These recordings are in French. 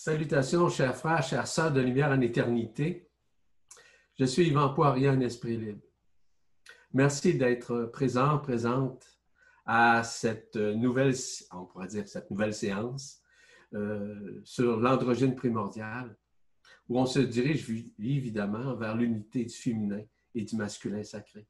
Salutations, chers frères, chères sœurs de lumière en éternité. Je suis Yvan Poirier, un esprit libre. Merci d'être présent, présente à cette nouvelle, on pourrait dire cette nouvelle séance euh, sur l'androgyne primordial, où on se dirige évidemment vers l'unité du féminin et du masculin sacré.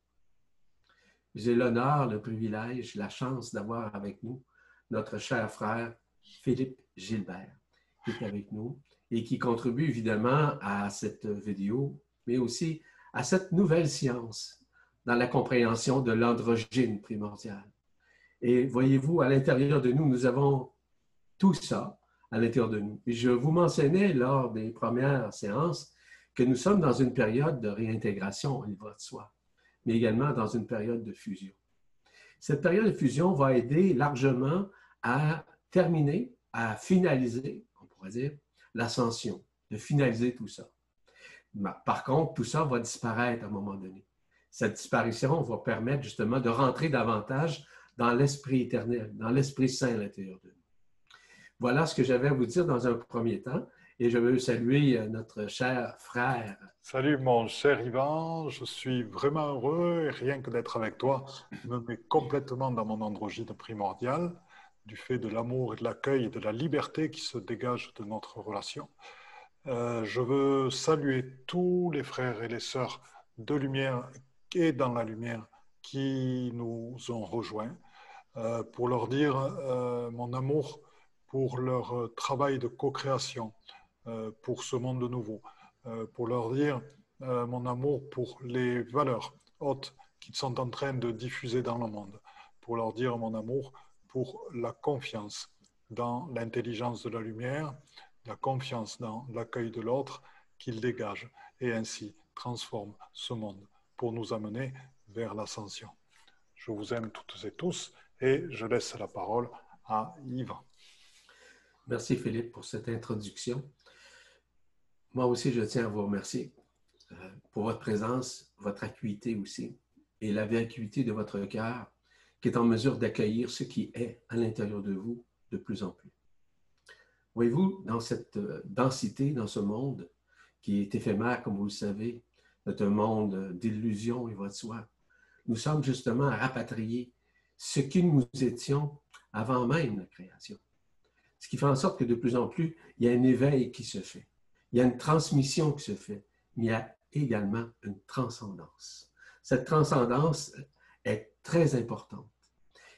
J'ai l'honneur, le privilège, la chance d'avoir avec nous notre cher frère Philippe Gilbert, qui est avec nous et qui contribue évidemment à cette vidéo, mais aussi à cette nouvelle science dans la compréhension de l'androgyne primordial. Et voyez-vous, à l'intérieur de nous, nous avons tout ça à l'intérieur de nous. Je vous mentionnais lors des premières séances que nous sommes dans une période de réintégration, il va de soi, mais également dans une période de fusion. Cette période de fusion va aider largement à terminer, à finaliser, l'ascension, de finaliser tout ça. Par contre, tout ça va disparaître à un moment donné. Cette disparition va permettre justement de rentrer davantage dans l'esprit éternel, dans l'esprit saint à l'intérieur de nous. Voilà ce que j'avais à vous dire dans un premier temps. Et je veux saluer euh, notre cher frère. Salut mon cher Ivan, je suis vraiment heureux et rien que d'être avec toi me met complètement dans mon androgyne primordial du fait de l'amour et de l'accueil et de la liberté qui se dégagent de notre relation. Euh, je veux saluer tous les frères et les sœurs de lumière et dans la lumière qui nous ont rejoints euh, pour leur dire euh, mon amour pour leur travail de co-création, pour ce monde nouveau, pour leur dire mon amour pour les valeurs hautes qu'ils sont en train de diffuser dans le monde, pour leur dire mon amour pour la confiance dans l'intelligence de la lumière, la confiance dans l'accueil de l'autre qu'il dégage et ainsi transforme ce monde pour nous amener vers l'ascension. Je vous aime toutes et tous et je laisse la parole à Yvan. Merci Philippe pour cette introduction. Moi aussi, je tiens à vous remercier euh, pour votre présence, votre acuité aussi et la vacuité de votre cœur qui est en mesure d'accueillir ce qui est à l'intérieur de vous de plus en plus. Voyez-vous, dans cette euh, densité, dans ce monde qui est éphémère, comme vous le savez, un monde d'illusions et de soi, nous sommes justement à rapatrier ce qui nous étions avant même la création. Ce qui fait en sorte que de plus en plus, il y a un éveil qui se fait, il y a une transmission qui se fait, mais il y a également une transcendance. Cette transcendance est très importante.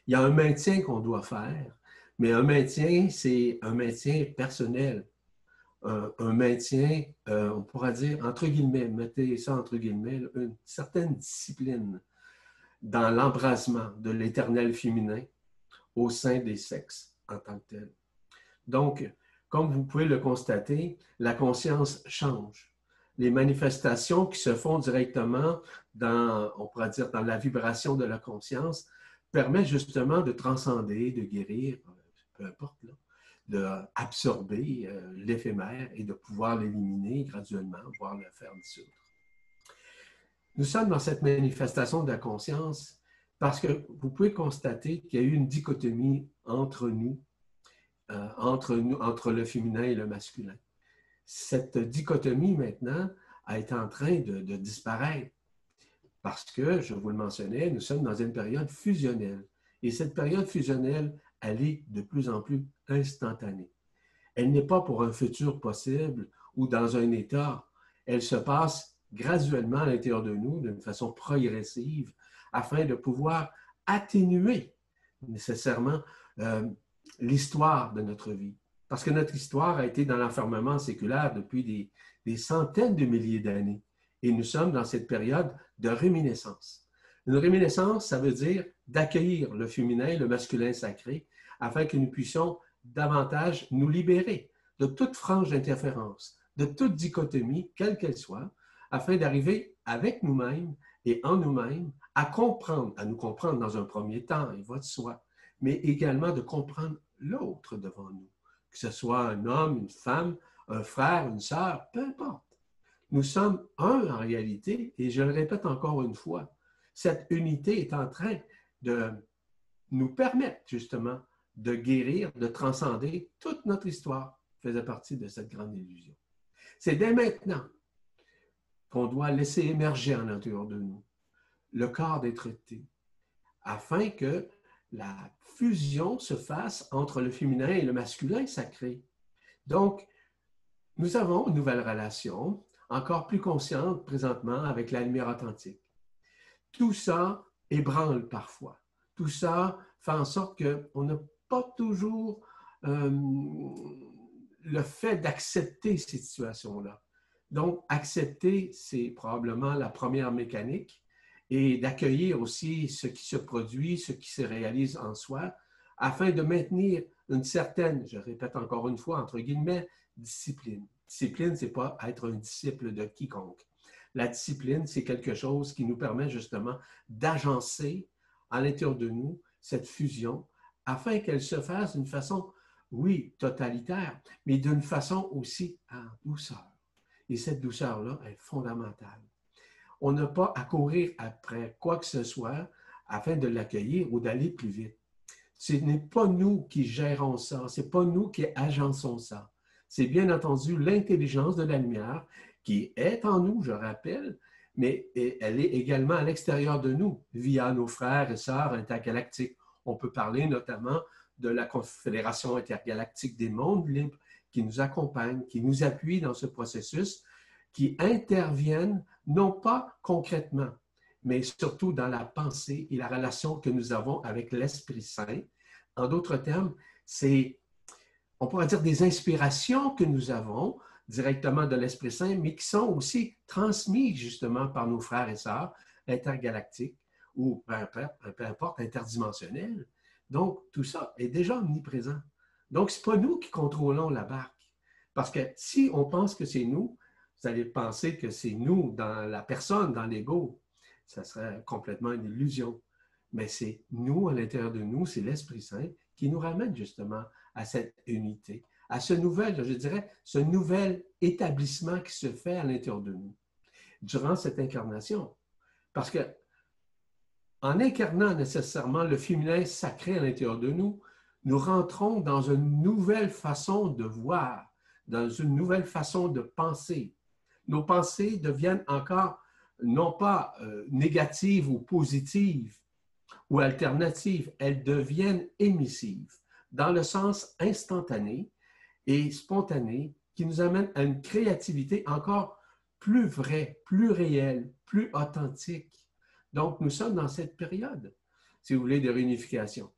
Il y a un maintien qu'on doit faire, mais un maintien, c'est un maintien personnel. Un, maintien, euh, on pourra dire, entre guillemets, mettez ça entre guillemets, une certaine discipline dans l'embrasement de l'éternel féminin au sein des sexes en tant que tel. Donc, comme vous pouvez le constater, la conscience change. Les manifestations qui se font directement dans, on pourrait dire, dans la vibration de la conscience permettent justement de transcender, de guérir, peu importe, d'absorber euh, l'éphémère et de pouvoir l'éliminer graduellement, voire le faire dissoudre. Nous sommes dans cette manifestation de la conscience parce que vous pouvez constater qu'il y a eu une dichotomie entre nous, euh, entre, nous entre le féminin et le masculin. Cette dichotomie maintenant été en train de, de disparaître parce que, je vous le mentionnais, nous sommes dans une période fusionnelle. Et cette période fusionnelle, elle est de plus en plus instantanée. Elle n'est pas pour un futur possible ou dans un état. Elle se passe graduellement à l'intérieur de nous d'une façon progressive afin de pouvoir atténuer nécessairement euh, l'histoire de notre vie. Parce que notre histoire a été dans l'enfermement séculaire depuis des, centaines de milliers d'années. Et nous sommes dans cette période de réminiscence. Une réminiscence, ça veut dire d'accueillir le féminin, le masculin sacré, afin que nous puissions davantage nous libérer de toute frange d'interférence, de toute dichotomie, quelle qu'elle soit, afin d'arriver avec nous-mêmes et en nous-mêmes à comprendre, à nous comprendre dans un premier temps, il va de soi, mais également de comprendre l'autre devant nous, que ce soit un homme, une femme, un frère, une sœur, peu importe. Nous sommes un en réalité, et je le répète encore une fois, cette unité est en train de nous permettre justement de guérir, de transcender toute notre histoire, faisait partie de cette grande illusion. C'est dès maintenant qu'on doit laisser émerger en l'intérieur de nous le corps des traités, afin que la fusion se fasse entre le féminin et le masculin sacré. Donc, nous avons une nouvelle relation, encore plus consciente présentement avec la lumière authentique. Tout ça ébranle parfois. Tout ça fait en sorte qu'on n'a pas toujours euh, le fait d'accepter ces situations-là. Donc, accepter, c'est probablement la première mécanique et d'accueillir aussi ce qui se produit, ce qui se réalise en soi, afin de maintenir une certaine, je répète encore une fois, entre guillemets, discipline. Discipline, ce n'est pas être un disciple de quiconque. La discipline, c'est quelque chose qui nous permet justement d'agencer à l'intérieur de nous cette fusion afin qu'elle se fasse d'une façon, oui, totalitaire, mais d'une façon aussi en douceur. Et cette douceur-là est fondamentale. On n'a pas à courir après quoi que ce soit afin de l'accueillir ou d'aller plus vite. Ce n'est pas nous qui gérons ça, ce n'est pas nous qui agençons ça. C'est bien entendu l'intelligence de la lumière qui est en nous, je rappelle, mais elle est également à l'extérieur de nous, via nos frères et sœurs intergalactiques. On peut parler notamment de la Confédération intergalactique des mondes libres qui nous accompagnent, qui nous appuient dans ce processus, qui interviennent non pas concrètement, mais surtout dans la pensée et la relation que nous avons avec l'Esprit Saint. En d'autres termes, c'est, on pourrait dire, des inspirations que nous avons directement de l'Esprit Saint, mais qui sont aussi transmises justement par nos frères et sœurs intergalactiques ou peu importe, interdimensionnels. Donc, tout ça est déjà omniprésent. Donc, ce n'est pas nous qui contrôlons la barque. Parce que si on pense que c'est nous, vous allez penser que c'est nous dans la personne, dans l'ego. Ça serait complètement une illusion. Mais c'est nous, à l'intérieur de nous, c'est l'Esprit Saint qui nous ramène justement à cette unité, à ce nouvel, je dirais, ce nouvel établissement qui se fait à l'intérieur de nous durant cette incarnation. Parce que en incarnant nécessairement le féminin sacré à l'intérieur de nous, nous rentrons dans une nouvelle façon de voir, dans une nouvelle façon de penser. Nos pensées deviennent encore non pas euh, négatives ou positives ou alternatives, elles deviennent émissives dans le sens instantané et spontané qui nous amène à une créativité encore plus vraie, plus réelle, plus authentique. Donc, nous sommes dans cette période, si vous voulez, de réunification.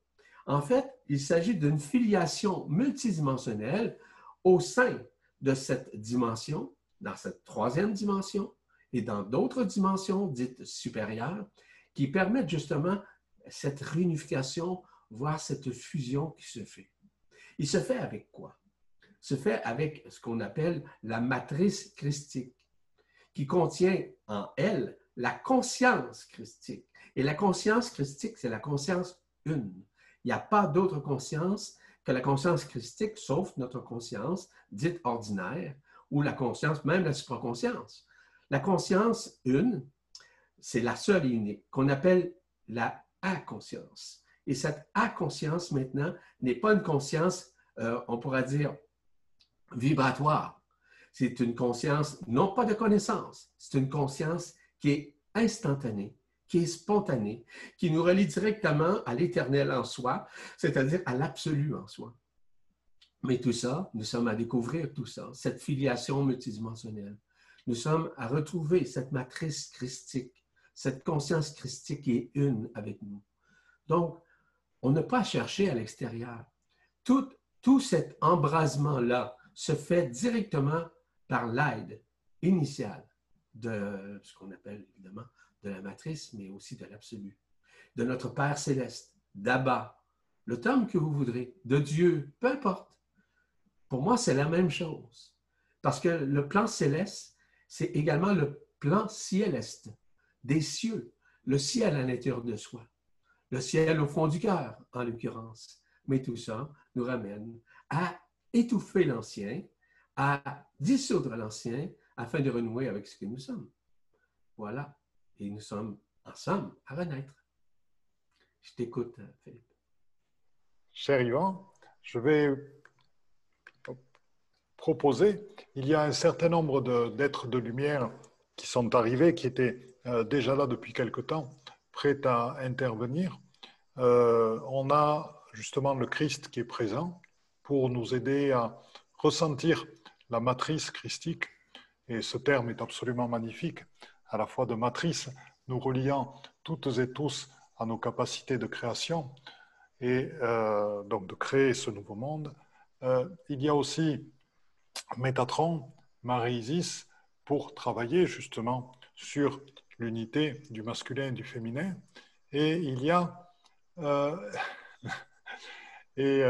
En fait, il s'agit d'une filiation multidimensionnelle au sein de cette dimension, dans cette troisième dimension et dans d'autres dimensions dites supérieures, qui permettent justement cette réunification, voire cette fusion qui se fait. Il se fait avec quoi? Il se fait avec ce qu'on appelle la matrice christique, qui contient en elle la conscience christique. Et la conscience christique, c'est la conscience une. Il n'y a pas d'autre conscience que la conscience christique, sauf notre conscience dite ordinaire, ou la conscience, même la supraconscience. La conscience une, c'est la seule et unique, qu'on appelle la A-conscience. Et cette A-conscience, maintenant, n'est pas une conscience, euh, on pourra dire, vibratoire. C'est une conscience, non pas de connaissance, c'est une conscience qui est instantanée, qui est spontanée, qui nous relie directement à l'éternel en soi, c'est-à-dire à, l'absolu en soi. Mais tout ça, nous sommes à découvrir tout ça, cette filiation multidimensionnelle. Nous sommes à retrouver cette matrice christique, cette conscience christique qui est une avec nous. Donc, on n'a pas à chercher à l'extérieur. Tout, cet embrasement-là se fait directement par l'aide initiale de ce qu'on appelle évidemment de la matrice, mais aussi de l'absolu, de notre Père céleste, d'Abba, le terme que vous voudrez, de Dieu, peu importe. Pour moi, c'est la même chose. Parce que le plan céleste, c'est également le plan cieleste, des cieux, le ciel à l'intérieur de soi, le ciel au fond du cœur, en l'occurrence. Mais tout ça nous ramène à étouffer l'ancien, à dissoudre l'ancien, afin de renouer avec ce que nous sommes. Voilà. Et nous sommes ensemble à renaître. Je t'écoute, Philippe. Cher Yvan, je vais proposer, il y a un certain nombre d'êtres de, lumière qui sont arrivés, qui étaient euh, déjà là depuis quelque temps, prêts à intervenir. Euh, on a justement le Christ qui est présent pour nous aider à ressentir la matrice christique. Et ce terme est absolument magnifique, à la fois de matrice, nous reliant toutes et tous à nos capacités de création et euh, donc de créer ce nouveau monde. Il y a aussi Métatron, Marie-Isis, pour travailler justement sur l'unité du masculin et du féminin. Et il y a, euh, et,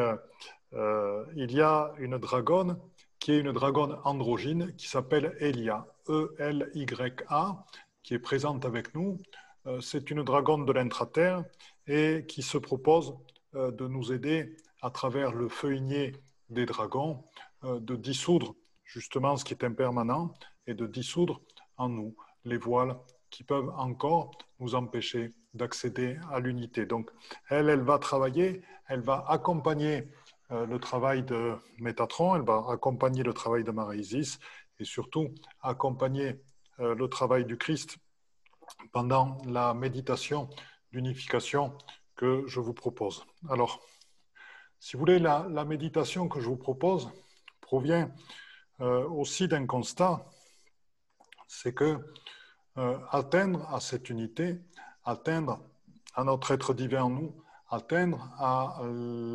il y a une dragonne qui est une dragonne androgyne qui s'appelle Elia, E-L-Y-A, qui est présente avec nous. Euh, c'est une dragonne de l'intraterre et qui se propose euh, de nous aider à travers le feuillier des dragons, euh, de dissoudre justement ce qui est impermanent et de dissoudre en nous les voiles qui peuvent encore nous empêcher d'accéder à l'unité. Donc, elle, elle va travailler, elle va accompagner le travail de Métatron, elle va accompagner le travail de Marie-Isis et surtout accompagner le travail du Christ pendant la méditation d'unification que je vous propose. Alors, si vous voulez, la, méditation que je vous propose provient euh, aussi d'un constat, c'est que euh, atteindre à cette unité, atteindre à notre être divin en nous, atteindre à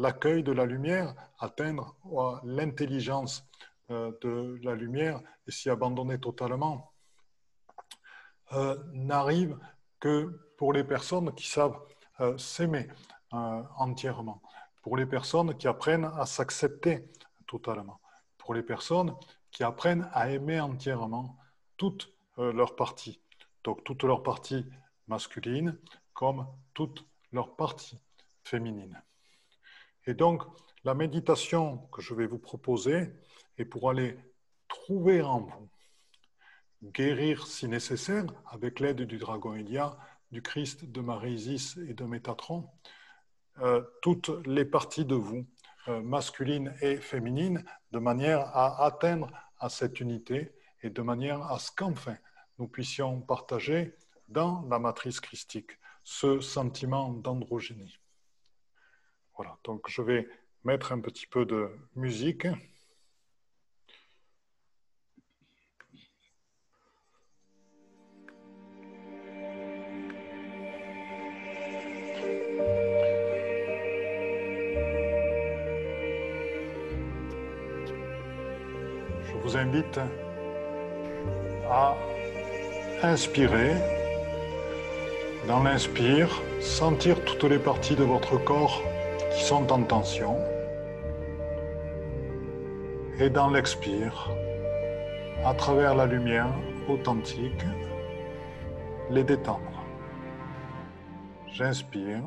l'accueil de la lumière, atteindre à l'intelligence euh, de la lumière et s'y abandonner totalement, euh, n'arrive que pour les personnes qui savent euh, s'aimer euh, entièrement, pour les personnes qui apprennent à s'accepter totalement, pour les personnes qui apprennent à aimer entièrement toutes leurs parties, donc toutes leurs parties masculines comme toutes leurs parties féminines. Et donc, la méditation que je vais vous proposer est pour aller trouver en vous guérir si nécessaire, avec l'aide du dragon Elia, du Christ, de Marie-Isis et de Métatron, euh, toutes les parties de vous, euh, masculines et féminines, de manière à atteindre à cette unité et de manière à ce qu'enfin nous puissions partager dans la matrice christique ce sentiment d'androgynie. Voilà, donc je vais mettre un petit peu de musique. À inspirer. Dans l'inspire, sentir toutes les parties de votre corps qui sont en tension. Et dans l'expire, à travers la lumière authentique, les détendre. J'inspire.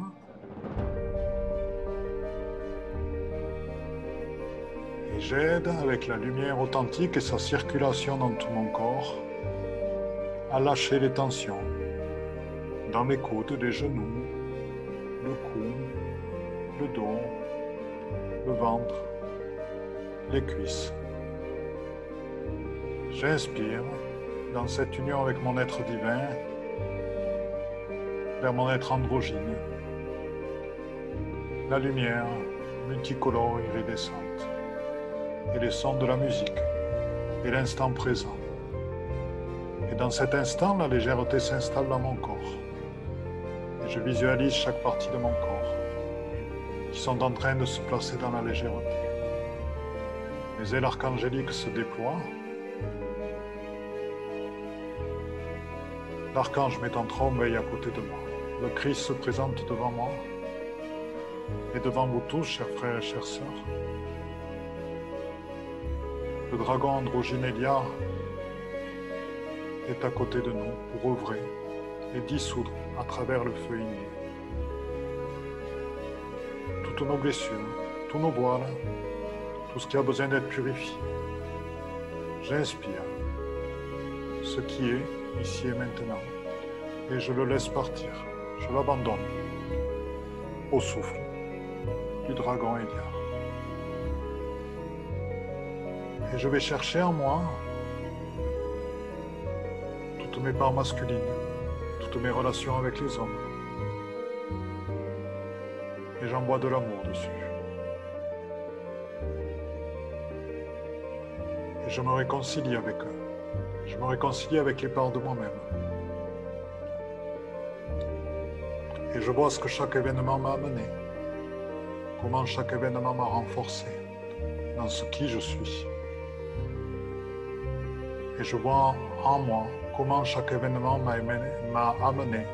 J'aide avec la lumière authentique et sa circulation dans tout mon corps à lâcher les tensions dans les côtes, les genoux, le cou, le dos, le ventre, les cuisses. J'inspire dans cette union avec mon être divin vers mon être androgyne, la lumière multicolore iridescente et les sons de la musique et l'instant présent. Et dans cet instant, la légèreté s'installe dans mon corps. Et je visualise chaque partie de mon corps qui sont en train de se placer dans la légèreté. Les ailes archangéliques se déploient. L'archange Métantron veille à côté de moi. Le Christ se présente devant moi et devant vous tous, chers frères et chères sœurs dragon Androgynélia est à côté de nous pour œuvrer et dissoudre à travers le feu inné toutes nos blessures, tous nos voiles, tout ce qui a besoin d'être purifié. J'inspire ce qui est ici et maintenant et je le laisse partir. Je l'abandonne au souffle du dragon Elia. Et je vais chercher en moi toutes mes parts masculines, toutes mes relations avec les hommes. Et j'envoie de l'amour dessus. Et je me réconcilie avec eux. Je me réconcilie avec les parts de moi-même. Et je vois ce que chaque événement m'a amené, comment chaque événement m'a renforcé dans ce qui je suis. Et je vois en moi comment chaque événement m'a amené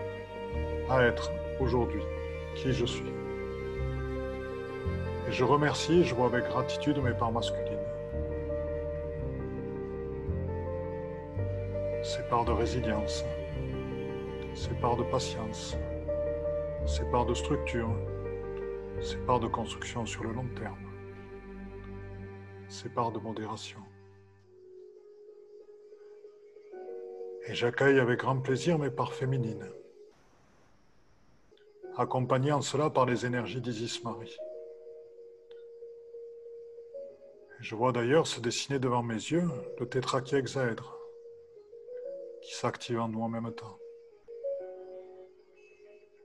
à être aujourd'hui qui je suis. Et je remercie et je vois avec gratitude mes parts masculines. Ces parts de résilience, ces parts de patience, ces parts de structure, ces parts de construction sur le long terme, ces parts de modération. Et j'accueille avec grand plaisir mes parts féminines, accompagnées en cela par les énergies d'Isis Marie. Je vois d'ailleurs se dessiner devant mes yeux le tétrakiexaèdre qui s'active en nous en même temps.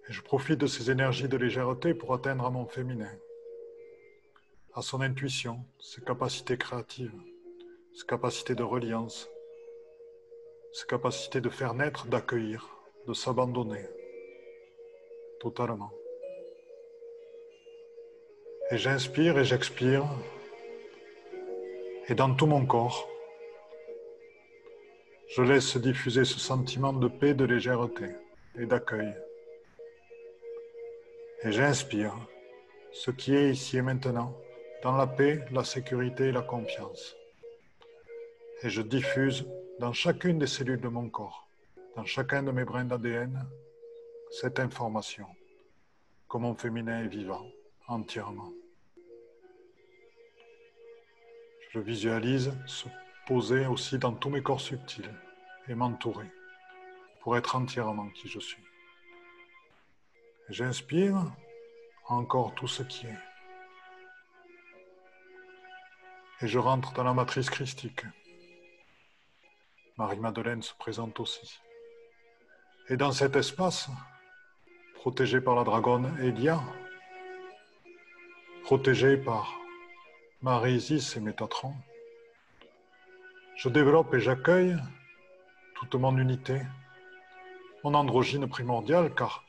Et je profite de ces énergies de légèreté pour atteindre à mon féminin, à son intuition, ses capacités créatives, ses capacités de reliance, ses capacités de faire naître, d'accueillir, de s'abandonner totalement. Et j'inspire et j'expire, et dans tout mon corps, je laisse diffuser ce sentiment de paix, de légèreté et d'accueil et j'inspire ce qui est ici et maintenant, dans la paix, la sécurité et la confiance. Et je diffuse dans chacune des cellules de mon corps, dans chacun de mes brins d'ADN, cette information que mon féminin est vivant entièrement. Je visualise se poser aussi dans tous mes corps subtils et m'entourer pour être entièrement qui je suis. J'inspire encore tout ce qui est. Et je rentre dans la matrice christique. Marie-Madeleine se présente aussi. Et dans cet espace, protégé par la dragonne Elia, protégé par Marie-Isis et Métatron, je développe et j'accueille toute mon unité, mon androgyne primordiale, car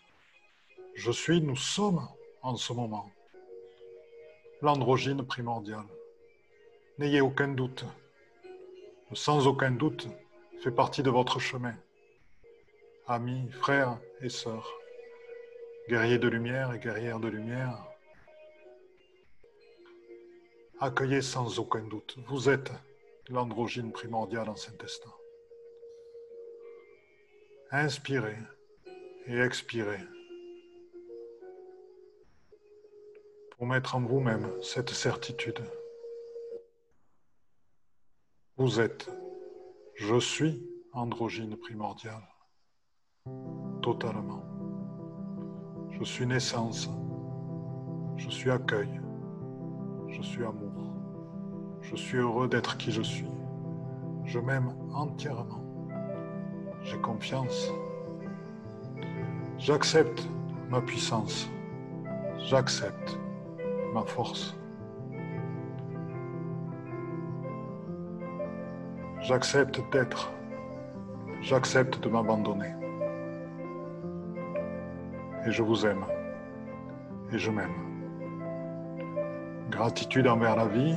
je suis, nous sommes en ce moment. L'androgyne primordial. N'ayez aucun doute. Sans aucun doute, fait partie de votre chemin. Amis, frères et sœurs, guerriers de lumière et guerrières de lumière, accueillez sans aucun doute. Vous êtes l'androgyne primordial en Saint-Estin. Inspirez et expirez. pour mettre en vous-même cette certitude. Vous êtes, je suis androgyne primordial, totalement. Je suis naissance, je suis accueil, je suis amour, je suis heureux d'être qui je suis, je m'aime entièrement, j'ai confiance, j'accepte ma puissance, j'accepte ma force. J'accepte d'être. J'accepte de m'abandonner. Et je vous aime. Et je m'aime. Gratitude envers la vie.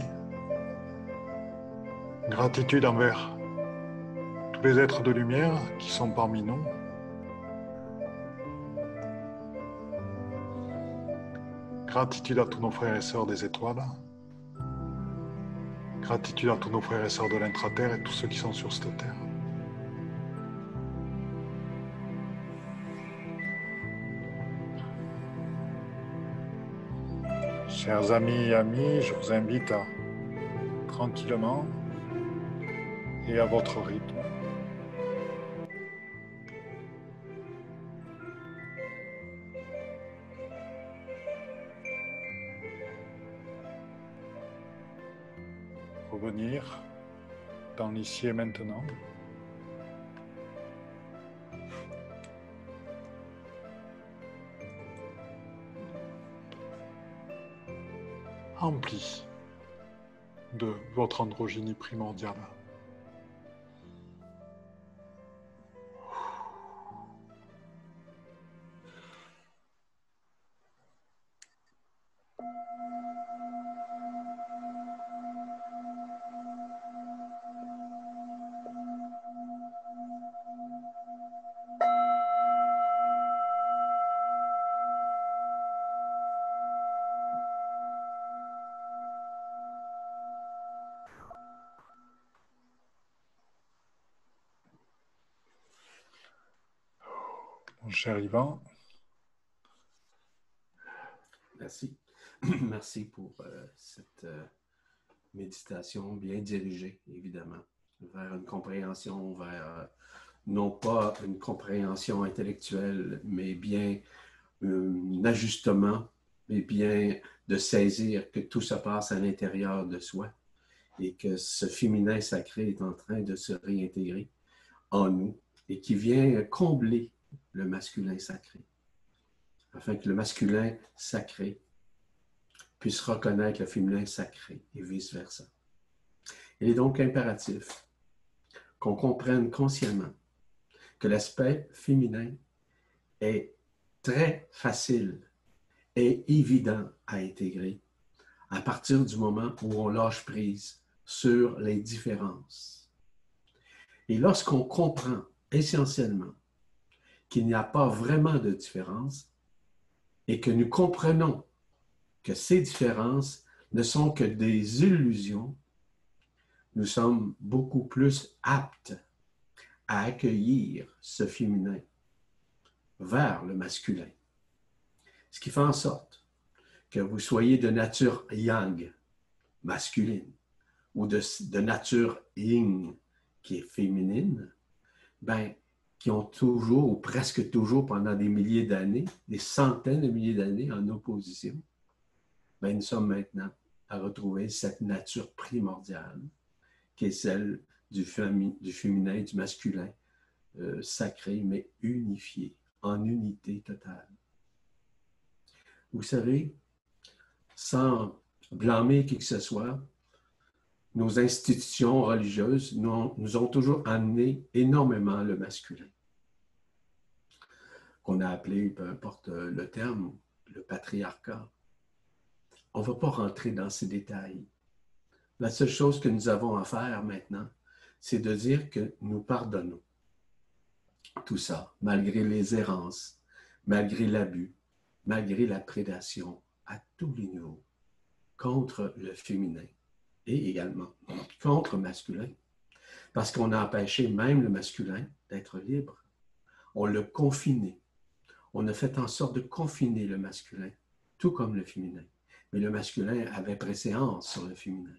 Gratitude envers tous les êtres de lumière qui sont parmi nous. Gratitude à tous nos frères et sœurs des étoiles. Gratitude à tous nos frères et sœurs de l'intraterre et tous ceux qui sont sur cette terre. Chers amis et amis, je vous invite à tranquillement et à votre rythme dans l'ici et maintenant. Empli de votre androgynie primordiale. Cher. Merci. Merci pour euh, cette euh, méditation bien dirigée, évidemment, vers une compréhension, vers euh, non pas une compréhension intellectuelle, mais bien un ajustement, mais bien de saisir que tout se passe à l'intérieur de soi et que ce féminin sacré est en train de se réintégrer en nous et qui vient combler le masculin sacré, afin que le masculin sacré puisse reconnaître le féminin sacré et vice-versa. Il est donc impératif qu'on comprenne consciemment que l'aspect féminin est très facile et évident à intégrer à partir du moment où on lâche prise sur les différences. Et lorsqu'on comprend essentiellement qu'il n'y a pas vraiment de différence et que nous comprenons que ces différences ne sont que des illusions, nous sommes beaucoup plus aptes à accueillir ce féminin vers le masculin. Ce qui fait en sorte que vous soyez de nature yang, masculine, ou de, nature yin, qui est féminine, ben, qui ont toujours, ou presque toujours pendant des milliers d'années, des centaines de milliers d'années en opposition, ben, nous sommes maintenant à retrouver cette nature primordiale qui est celle du, féminin, du masculin, euh, sacré, mais unifié, en unité totale. Vous savez, sans blâmer qui que ce soit, nos institutions religieuses nous, ont toujours amené énormément le masculin, qu'on a appelé, peu importe le terme, le patriarcat. On ne va pas rentrer dans ces détails. La seule chose que nous avons à faire maintenant, c'est de dire que nous pardonnons tout ça, malgré les errances, malgré l'abus, malgré la prédation à tous les niveaux, contre le féminin et également contre masculin. Parce qu'on a empêché même le masculin d'être libre. On l'a confiné. On a fait en sorte de confiner le masculin, tout comme le féminin. Mais le masculin avait préséance sur le féminin.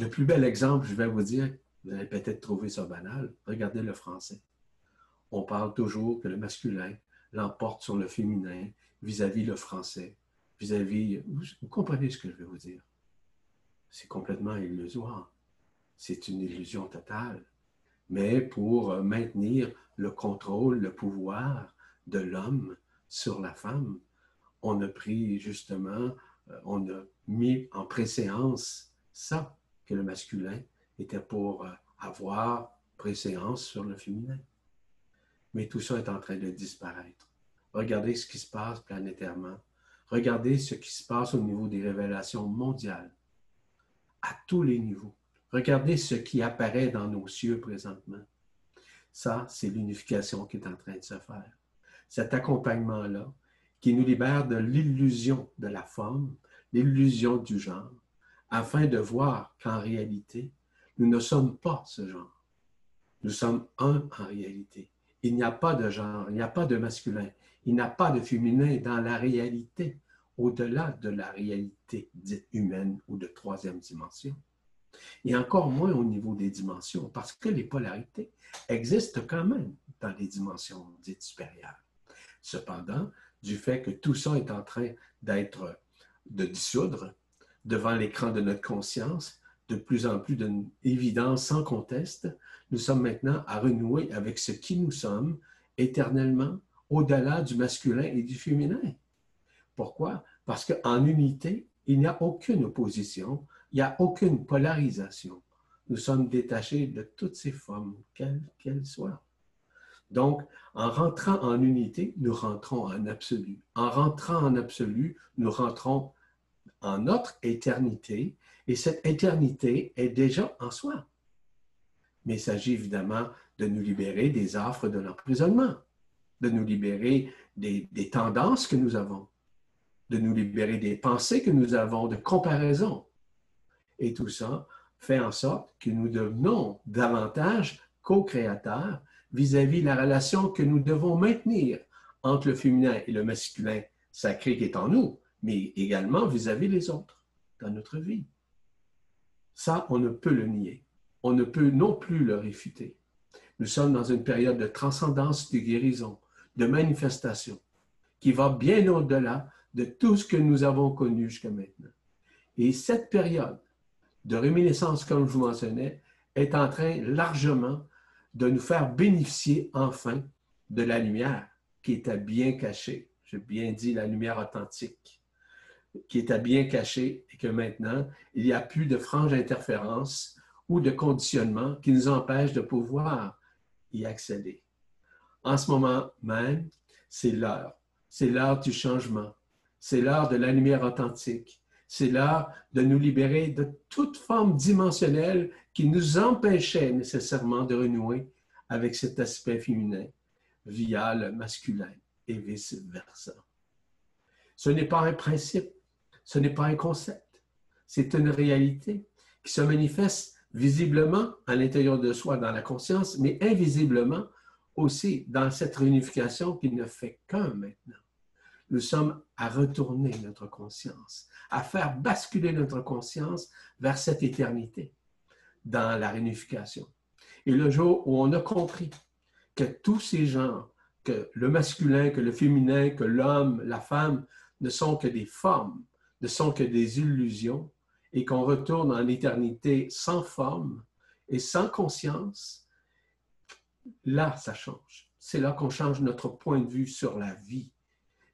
Le plus bel exemple, je vais vous dire, vous allez peut-être trouver ça banal, regardez le français. On parle toujours que le masculin l'emporte sur le féminin vis-à-vis le français, vis-à-vis... vous comprenez ce que je veux vous dire c'est complètement illusoire. C'est une illusion totale. Mais pour euh, maintenir le contrôle, le pouvoir de l'homme sur la femme, on a pris justement, euh, on a mis en préséance ça, que le masculin était pour euh, avoir préséance sur le féminin. Mais tout ça est en train de disparaître. Regardez ce qui se passe planétairement. Regardez ce qui se passe au niveau des révélations mondiales à tous les niveaux. Regardez ce qui apparaît dans nos cieux présentement. Ça, c'est l'unification qui est en train de se faire. Cet accompagnement-là, qui nous libère de l'illusion de la forme, l'illusion du genre, afin de voir qu'en réalité, nous ne sommes pas ce genre. Nous sommes un en réalité. Il n'y a pas de genre, il n'y a pas de masculin, il n'y a pas de féminin dans la réalité au-delà de la réalité dite humaine ou de troisième dimension. Et encore moins au niveau des dimensions, parce que les polarités existent quand même dans les dimensions dites supérieures. Cependant, du fait que tout ça est en train d'être, de dissoudre devant l'écran de notre conscience, de plus en plus d'une évidence sans conteste, nous sommes maintenant à renouer avec ce qui nous sommes éternellement au-delà du masculin et du féminin. Pourquoi? Parce qu'en unité, il n'y a aucune opposition, il n'y a aucune polarisation. Nous sommes détachés de toutes ces formes, quelles qu'elles soient. Donc, en rentrant en unité, nous rentrons en absolu. En rentrant en absolu, nous rentrons en notre éternité, et cette éternité est déjà en soi. Mais il s'agit évidemment de nous libérer des affres de l'emprisonnement, de nous libérer des, des, tendances que nous avons, de nous libérer des pensées que nous avons, de comparaison. Et tout ça fait en sorte que nous devenons davantage co-créateurs vis-à-vis la relation que nous devons maintenir entre le féminin et le masculin sacré qui est en nous, mais également vis-à-vis des autres dans notre vie. Ça, on ne peut le nier. On ne peut non plus le réfuter. Nous sommes dans une période de transcendance, de guérison, de manifestation, qui va bien au-delà de tout ce que nous avons connu jusqu'à maintenant. Et cette période de réminiscence, comme je vous mentionnais, est en train largement de nous faire bénéficier enfin de la lumière qui était bien cachée. J'ai bien dit la lumière authentique, qui était bien cachée et que maintenant, il n'y a plus de franges d'interférence ou de conditionnement qui nous empêchent de pouvoir y accéder. En ce moment même, c'est l'heure. C'est l'heure du changement. C'est l'heure de la lumière authentique. C'est l'heure de nous libérer de toute forme dimensionnelle qui nous empêchait nécessairement de renouer avec cet aspect féminin via le masculin et vice-versa. Ce n'est pas un principe, ce n'est pas un concept, c'est une réalité qui se manifeste visiblement à l'intérieur de soi dans la conscience, mais invisiblement aussi dans cette réunification qui ne fait qu'un maintenant nous sommes à retourner notre conscience, à faire basculer notre conscience vers cette éternité dans la réunification. Et le jour où on a compris que tous ces gens, que le masculin, que le féminin, que l'homme, la femme, ne sont que des formes, ne sont que des illusions, et qu'on retourne en éternité sans forme et sans conscience, là, ça change. C'est là qu'on change notre point de vue sur la vie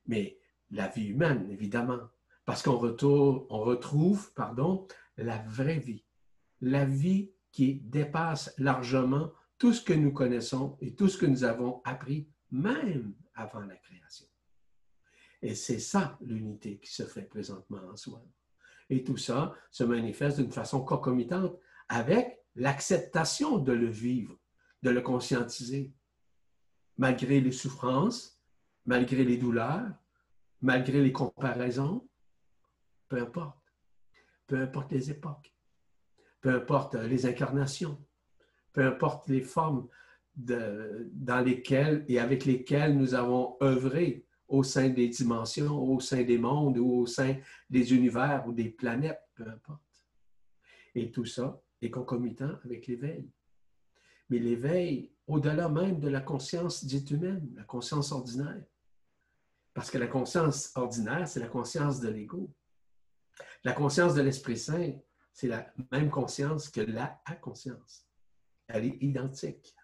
mais la vie humaine, évidemment, parce qu'on on retrouve pardon, la vraie vie, la vie qui dépasse largement tout ce que nous connaissons et tout ce que nous avons appris même avant la création. Et c'est ça l'unité qui se fait présentement en soi. Et tout ça se manifeste d'une façon concomitante avec l'acceptation de le vivre, de le conscientiser, malgré les souffrances, malgré les douleurs, malgré les comparaisons, peu importe. Peu importe les époques, peu importe les incarnations, peu importe les formes dans lesquelles et avec lesquelles nous avons œuvré au sein des dimensions, au sein des mondes ou au sein des univers ou des planètes, peu importe. Et tout ça est concomitant avec l'éveil. Mais l'éveil, au-delà même de la conscience dite humaine, la conscience ordinaire, parce que la conscience ordinaire, c'est la conscience de l'ego. La conscience de l'Esprit Saint, c'est la même conscience que la conscience. Elle est identique.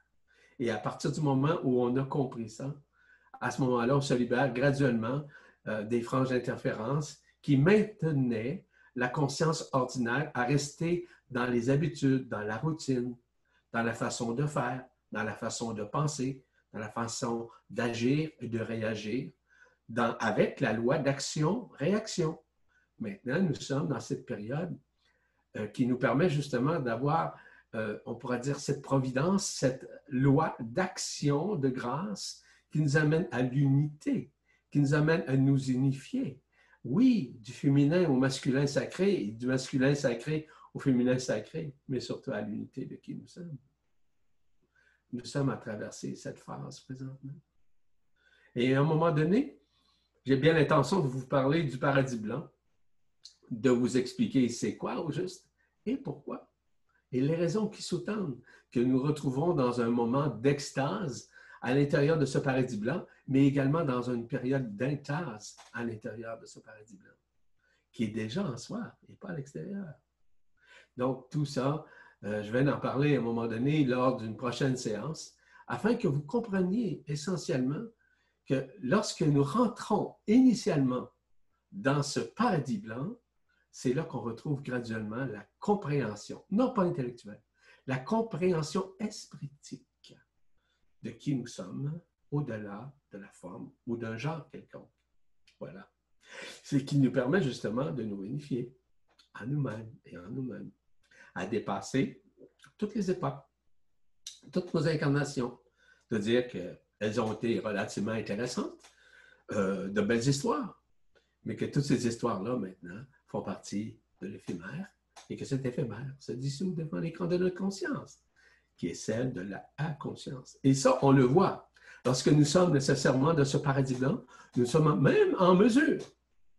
Et à partir du moment où on a compris ça, à ce moment-là, on se libère graduellement euh, des franges d'interférence qui maintenaient la conscience ordinaire à rester dans les habitudes, dans la routine, dans la façon de faire, dans la façon de penser, dans la façon d'agir et de réagir, avec la loi d'action-réaction. Maintenant, nous sommes dans cette période euh, qui nous permet justement d'avoir, euh, on pourrait dire, cette providence, cette loi d'action, de grâce qui nous amène à l'unité, qui nous amène à nous unifier. Oui, du féminin au masculin sacré du masculin sacré au féminin sacré, mais surtout à l'unité de qui nous sommes. Nous sommes à traverser cette phase présentement. Et à un moment donné, j'ai bien l'intention de vous parler du paradis blanc, de vous expliquer c'est quoi au juste et pourquoi, et les raisons qui sous-tendent que nous retrouvons dans un moment d'extase à l'intérieur de ce paradis blanc, mais également dans une période d'intase à l'intérieur de ce paradis blanc, qui est déjà en soi et pas à l'extérieur. Donc, tout ça, euh, je vais en parler à un moment donné lors d'une prochaine séance, afin que vous compreniez essentiellement que lorsque nous rentrons initialement dans ce paradis blanc, c'est là qu'on retrouve graduellement la compréhension, non pas intellectuelle, la compréhension espritique de qui nous sommes au-delà de la forme ou d'un genre quelconque. Voilà. Ce qui nous permet justement de nous unifier à nous-mêmes et en nous-mêmes, à dépasser toutes les époques, toutes nos incarnations, de dire qu'elles ont été relativement intéressantes, euh, de belles histoires, mais que toutes ces histoires-là, maintenant, font partie de l'éphémère et que cet éphémère se dissout devant l'écran de notre conscience, qui est celle de la inconscience. Et ça, on le voit. Lorsque nous sommes nécessairement dans ce paradigme-là, nous sommes même en mesure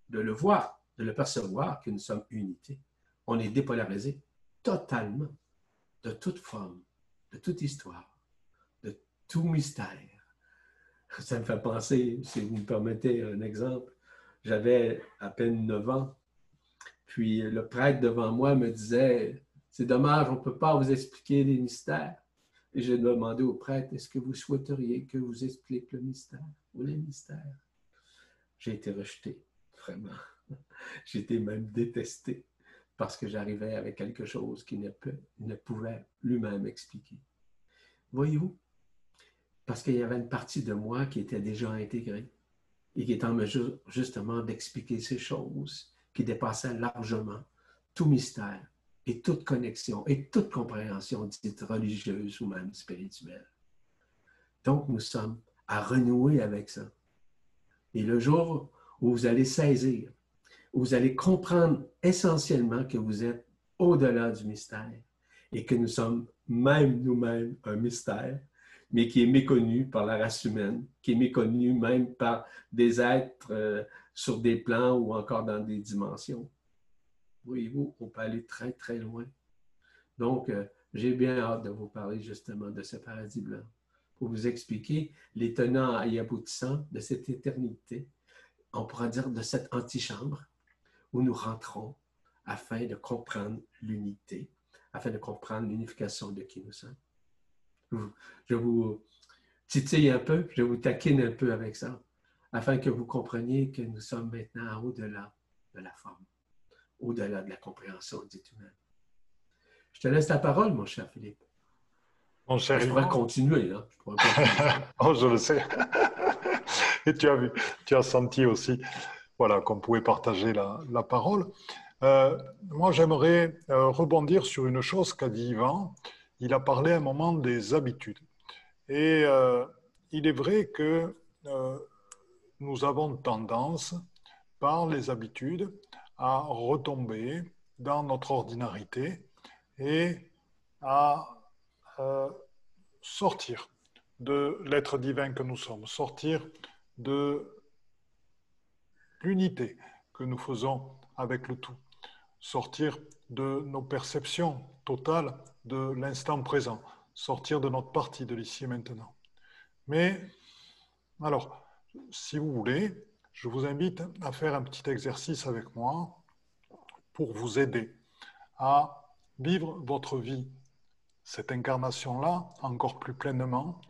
de le voir, de le percevoir que nous sommes unité. On est dépolarisé totalement de toute forme, de toute histoire, de tout mystère. Ça me fait penser, si vous me permettez un exemple, j'avais à peine 9 ans, puis le prêtre devant moi me disait, c'est dommage, on ne peut pas vous expliquer les mystères. Et j'ai demandé au prêtre, est-ce que vous souhaiteriez que vous explique le mystère ou les mystères? J'ai été rejeté, vraiment. J'ai été même détesté parce que j'arrivais avec quelque chose qu'il ne, ne pouvait lui-même expliquer. Voyez-vous? Parce qu'il y avait une partie de moi qui était déjà intégrée et qui était en mesure justement d'expliquer ces choses qui dépassaient largement tout mystère et toute connexion et toute compréhension dite religieuse ou même spirituelle. Donc, nous sommes à renouer avec ça. Et le jour où vous allez saisir vous allez comprendre essentiellement que vous êtes au-delà du mystère et que nous sommes même nous-mêmes un mystère, mais qui est méconnu par la race humaine, qui est méconnu même par des êtres euh, sur des plans ou encore dans des dimensions. Voyez-vous, on peut aller très, très loin. Donc, euh, j'ai bien hâte de vous parler justement de ce paradis blanc pour vous expliquer les tenants et aboutissants de cette éternité, on pourra dire de cette antichambre, où nous rentrons afin de comprendre l'unité, afin de comprendre l'unification de qui nous sommes. Je vous titille un peu, je vous taquine un peu avec ça, afin que vous compreniez que nous sommes maintenant au-delà de la forme, au-delà de la compréhension dite humaine. Je te laisse la parole, mon cher Philippe. Mon cher je pourrais continuer, là. Je, oh, je le sais. Et tu as vu, tu as senti aussi voilà, qu'on pouvait partager la, parole. Euh, moi, j'aimerais euh, rebondir sur une chose qu'a dit Yvan. Il a parlé à un moment des habitudes. Et euh, il est vrai que nous avons tendance, par les habitudes, à retomber dans notre ordinarité et à sortir de l'être divin que nous sommes, sortir de l'unité que nous faisons avec le tout, sortir de nos perceptions totales de l'instant présent, sortir de notre partie de l'ici et maintenant. Mais, alors, si vous voulez, je vous invite à faire un petit exercice avec moi pour vous aider à vivre votre vie, cette incarnation-là, encore plus pleinement,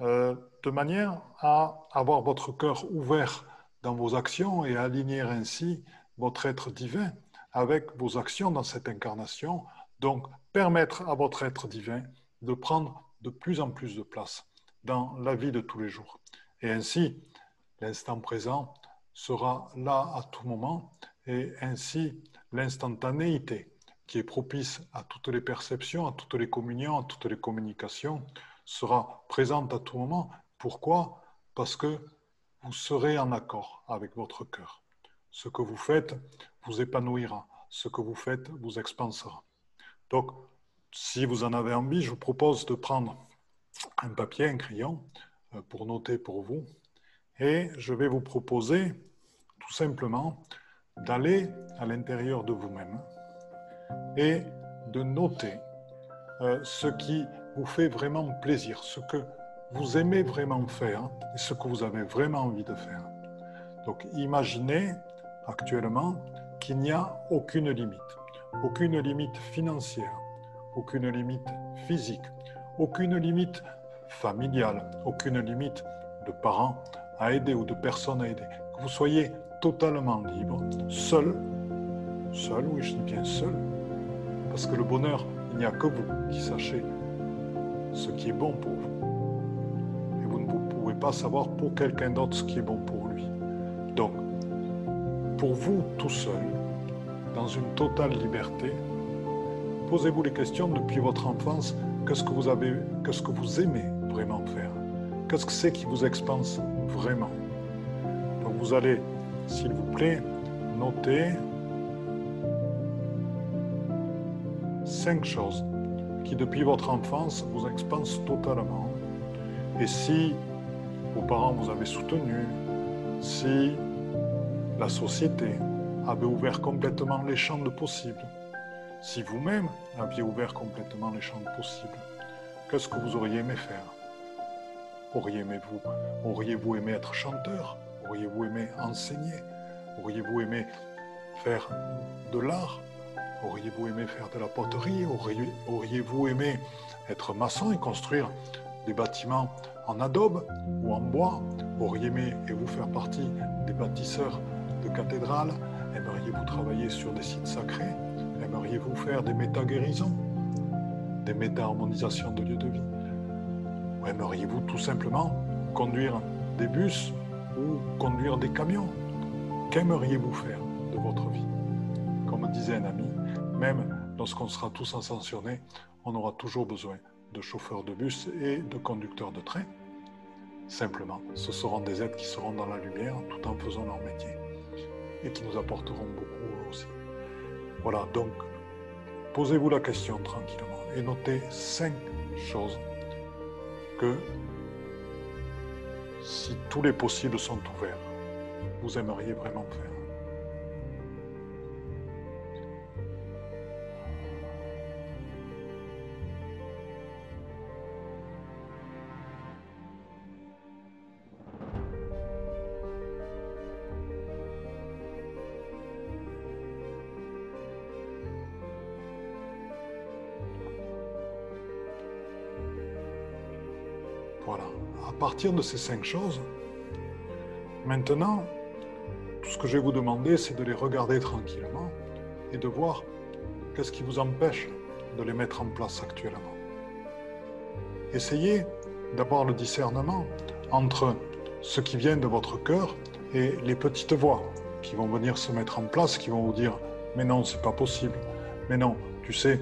euh, de manière à avoir votre cœur ouvert dans vos actions et aligner ainsi votre être divin avec vos actions dans cette incarnation. Donc, permettre à votre être divin de prendre de plus en plus de place dans la vie de tous les jours. Et ainsi, l'instant présent sera là à tout moment et ainsi l'instantanéité qui est propice à toutes les perceptions, à toutes les communions, à toutes les communications sera présente à tout moment. Pourquoi? Parce que vous serez en accord avec votre cœur. Ce que vous faites vous épanouira. Ce que vous faites vous expansera. Donc, si vous en avez envie, je vous propose de prendre un papier, un crayon euh, pour noter pour vous. Et je vais vous proposer tout simplement d'aller à l'intérieur de vous-même et de noter euh, ce qui vous fait vraiment plaisir, ce que vous aimez vraiment faire et ce que vous avez vraiment envie de faire. Donc imaginez actuellement qu'il n'y a aucune limite. Aucune limite financière, aucune limite physique, aucune limite familiale, aucune limite de parents à aider ou de personnes à aider. Que vous soyez totalement libre, seul, seul, oui je dis bien seul, parce que le bonheur, il n'y a que vous qui sachez ce qui est bon pour vous. Et vous ne pouvez pas savoir pour quelqu'un d'autre ce qui est bon pour lui. Donc, pour vous tout seul, dans une totale liberté, posez-vous les questions depuis votre enfance, qu'est-ce que vous avez, qu'est-ce que vous aimez vraiment faire? Qu'est-ce que c'est qui vous expanse vraiment? Donc vous allez, s'il vous plaît, noter cinq choses qui, depuis votre enfance, vous expansent totalement. Et si vos parents vous avaient soutenu, si la société avait ouvert complètement les champs de possibles, si vous-même aviez ouvert complètement les champs de possibles, qu'est-ce que vous auriez aimé faire? Auriez-vous auriez -vous aimé être chanteur? Auriez-vous aimé enseigner? Auriez-vous aimé faire de l'art? Auriez-vous aimé faire de la poterie? Auriez-vous aimé être maçon et construire des bâtiments en adobe ou en bois? Auriez-vous aimé et vous faire partie des bâtisseurs de cathédrales? Aimeriez-vous travailler sur des sites sacrés? Aimeriez-vous faire des méta-guérisons? Des méta-harmonisations de lieux de vie? Ou aimeriez-vous tout simplement conduire des bus ou conduire des camions? Qu'aimeriez-vous faire de votre vie? Comme disait un ami, même lorsqu'on sera tous ascensionnés, on aura toujours besoin de chauffeurs de bus et de conducteurs de train. Simplement, ce seront des êtres qui seront dans la lumière tout en faisant leur métier et qui nous apporteront beaucoup aussi. Voilà, donc posez-vous la question tranquillement et notez cinq choses que, si tous les possibles sont ouverts, vous aimeriez vraiment faire. Partir de ces cinq choses, maintenant, tout ce que je vais vous demander, c'est de les regarder tranquillement et de voir qu'est-ce qui vous empêche de les mettre en place actuellement. Essayez d'avoir le discernement entre ce qui vient de votre cœur et les petites voix qui vont venir se mettre en place, qui vont vous dire mais non, c'est pas possible. Mais non, tu sais,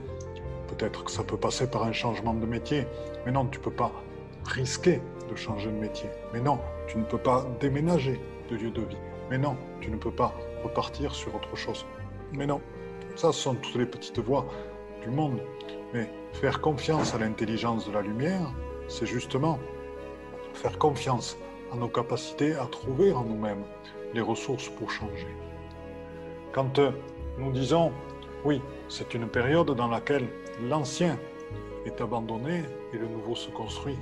peut-être que ça peut passer par un changement de métier. Mais non, tu peux pas risquer de changer de métier. Mais non, tu ne peux pas déménager de lieu de vie. Mais non, tu ne peux pas repartir sur autre chose. Mais non, ça ce sont toutes les petites voix du monde. Mais faire confiance à l'intelligence de la lumière, c'est justement faire confiance à nos capacités à trouver en nous-mêmes les ressources pour changer. Quand euh, nous disons, oui, c'est une période dans laquelle l'ancien est abandonné et le nouveau se construit,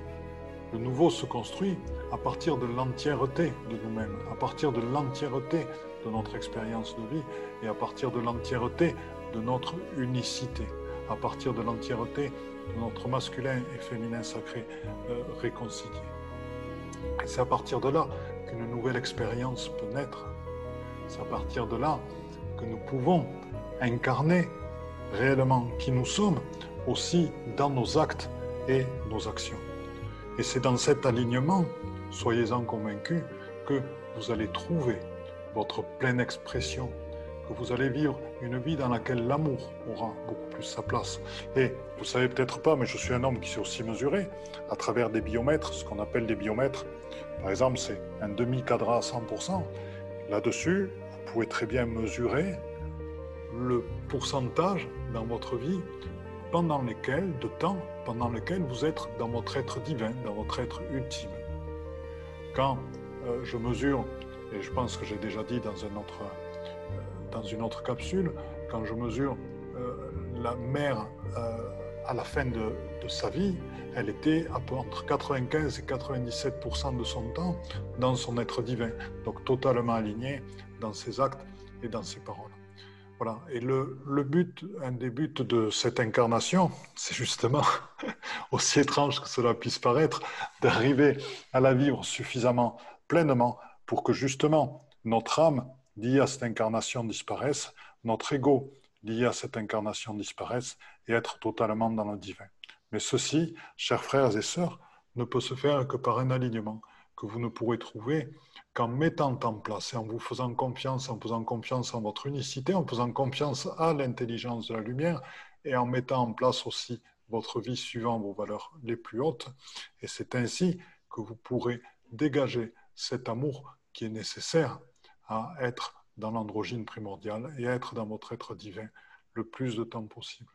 le nouveau se construit à partir de l'entièreté de nous-mêmes, à partir de l'entièreté de notre expérience de vie et à partir de l'entièreté de notre unicité, à partir de l'entièreté de notre masculin et féminin sacré euh, réconcilié. Et c'est à partir de là qu'une nouvelle expérience peut naître. C'est à partir de là que nous pouvons incarner réellement qui nous sommes aussi dans nos actes et nos actions. Et c'est dans cet alignement, soyez-en convaincus, que vous allez trouver votre pleine expression, que vous allez vivre une vie dans laquelle l'amour aura beaucoup plus sa place. Et vous savez peut-être pas, mais je suis un homme qui s'est aussi mesuré à travers des biomètres, ce qu'on appelle des biomètres. Par exemple, c'est un demi-cadran à 100%. Là-dessus, vous pouvez très bien mesurer le pourcentage dans votre vie pendant lesquels, de temps pendant lequel vous êtes dans votre être divin, dans votre être ultime. Quand euh, je mesure, et je pense que j'ai déjà dit dans, euh, une autre capsule, quand je mesure euh, la mère à la fin de, sa vie, elle était entre 95 et 97 de son temps dans son être divin, donc totalement alignée dans ses actes et dans ses paroles. Voilà. Et le, but, un des buts de cette incarnation, c'est justement, aussi étrange que cela puisse paraître, d'arriver à la vivre suffisamment pleinement pour que justement notre âme liée à cette incarnation disparaisse, notre ego lié à cette incarnation disparaisse et être totalement dans le divin. Mais ceci, chers frères et sœurs, ne peut se faire que par un alignement que vous ne pourrez trouver qu'en mettant en place et en vous faisant confiance, en faisant confiance en votre unicité, en faisant confiance à l'intelligence de la lumière et en mettant en place aussi votre vie suivant vos valeurs les plus hautes. Et c'est ainsi que vous pourrez dégager cet amour qui est nécessaire à être dans l'androgyne primordiale et à être dans votre être divin le plus de temps possible.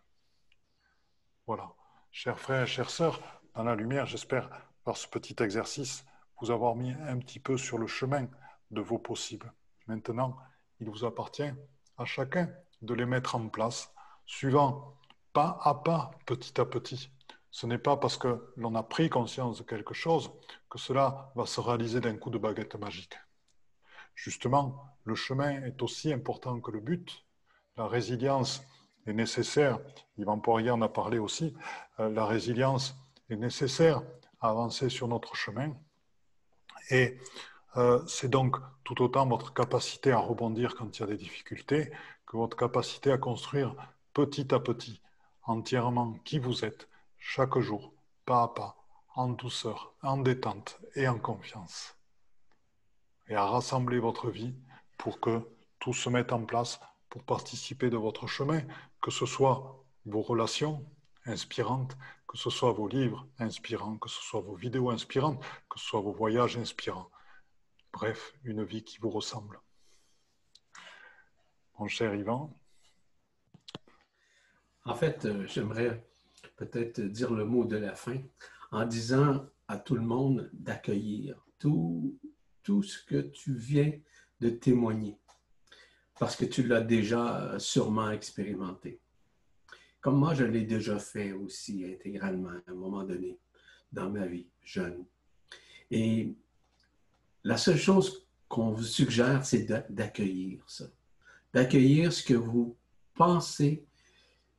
Voilà. Chers frères et chères sœurs, dans la lumière, j'espère, par ce petit exercice, vous avoir mis un petit peu sur le chemin de vos possibles. Maintenant, il vous appartient à chacun de les mettre en place, suivant pas à pas, petit à petit. Ce n'est pas parce que l'on a pris conscience de quelque chose que cela va se réaliser d'un coup de baguette magique. Justement, le chemin est aussi important que le but. La résilience est nécessaire. Yvan Poirier en a parlé aussi. Euh, la résilience est nécessaire à avancer sur notre chemin. Et euh, c'est donc tout autant votre capacité à rebondir quand il y a des difficultés que votre capacité à construire petit à petit, entièrement qui vous êtes, chaque jour, pas à pas, en douceur, en détente et en confiance. Et à rassembler votre vie pour que tout se mette en place pour participer de votre chemin, que ce soit vos relations inspirantes, que ce soit vos livres inspirants, que ce soit vos vidéos inspirantes, que ce soit vos voyages inspirants. Bref, une vie qui vous ressemble. Mon cher Yvan. En fait, euh, j'aimerais peut-être dire le mot de la fin en disant à tout le monde d'accueillir tout, tout ce que tu viens de témoigner, parce que tu l'as déjà sûrement expérimenté comme moi je l'ai déjà fait aussi intégralement à un moment donné dans ma vie jeune. Et la seule chose qu'on vous suggère, c'est d'accueillir ça, d'accueillir ce que vous pensez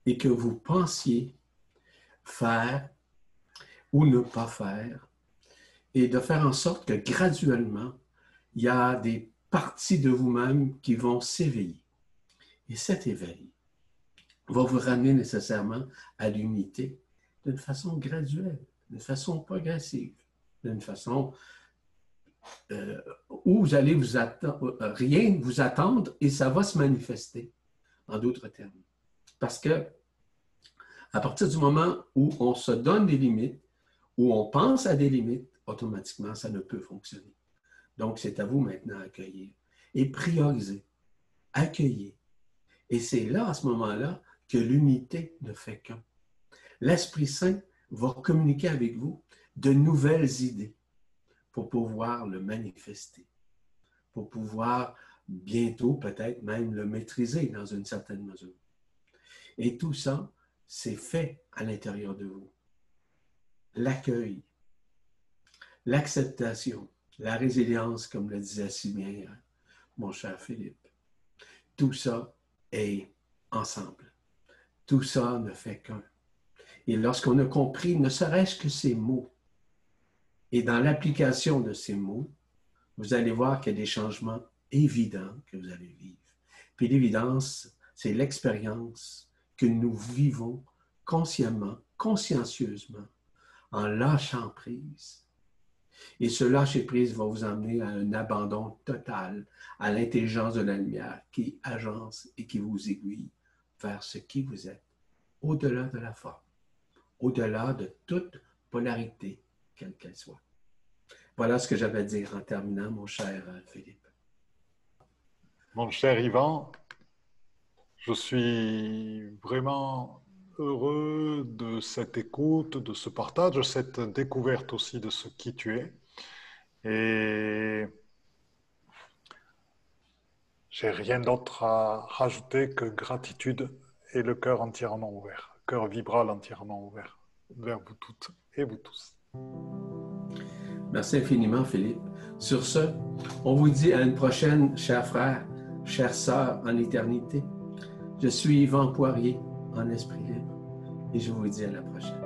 et que vous pensiez faire ou ne pas faire, et de faire en sorte que graduellement, il y a des parties de vous-même qui vont s'éveiller. Et cet éveil, va vous ramener nécessairement à l'unité d'une façon graduelle, d'une façon progressive, d'une façon euh, où vous allez vous attendre, euh, rien vous attendre et ça va se manifester, en d'autres termes. Parce que à partir du moment où on se donne des limites, où on pense à des limites, automatiquement, ça ne peut fonctionner. Donc, c'est à vous maintenant d'accueillir et prioriser, accueillir. Et c'est là, à ce moment-là, que l'unité ne fait qu'un. L'Esprit Saint va communiquer avec vous de nouvelles idées pour pouvoir le manifester, pour pouvoir bientôt peut-être même le maîtriser dans une certaine mesure. Et tout ça, c'est fait à l'intérieur de vous. L'accueil, l'acceptation, la résilience, comme le disait si bien mon cher Philippe, tout ça est ensemble. Tout ça ne fait qu'un. Et lorsqu'on a compris ne serait-ce que ces mots, et dans l'application de ces mots, vous allez voir qu'il y a des changements évidents que vous allez vivre. Puis l'évidence, c'est l'expérience que nous vivons consciemment, consciencieusement, en lâchant prise. Et ce lâcher prise va vous amener à un abandon total à l'intelligence de la lumière qui agence et qui vous aiguille vers ce qui vous êtes, au-delà de la forme, au-delà de toute polarité, quelle qu'elle soit. Voilà ce que j'avais à dire en terminant, mon cher euh, Philippe. Mon cher Yvan, je suis vraiment heureux de cette écoute, de ce partage, de cette découverte aussi de ce qui tu es. Et j'ai rien d'autre à rajouter que gratitude et le cœur entièrement ouvert, cœur vibral entièrement ouvert vers vous toutes et vous tous. Merci infiniment, Philippe. Sur ce, on vous dit à une prochaine, chers frères, chères sœurs en éternité. Je suis Yvan Poirier en esprit libre et je vous dis à la prochaine.